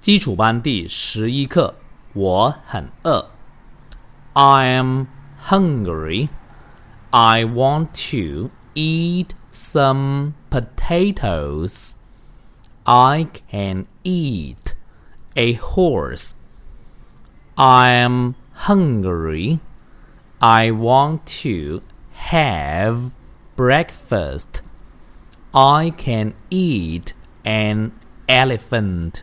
基础班第十一课，我很饿。I am hungry. I want to eat some potatoes. I can eat a horse. I am hungry. I want to have breakfast. I can eat an elephant.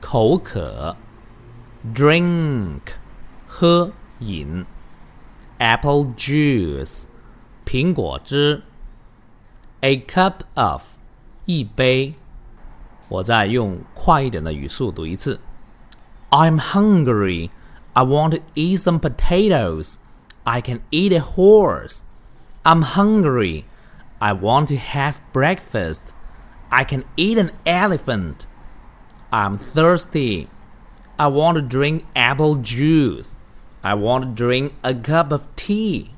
口渴，drink，喝饮；apple juice，苹果汁；a cup of，一杯。我再用快一点的语速读一次：I'm hungry. I want to eat some potatoes. I can eat a horse. I'm hungry. I want to have breakfast. I can eat an elephant. I'm thirsty. I want to drink apple juice. I want to drink a cup of tea.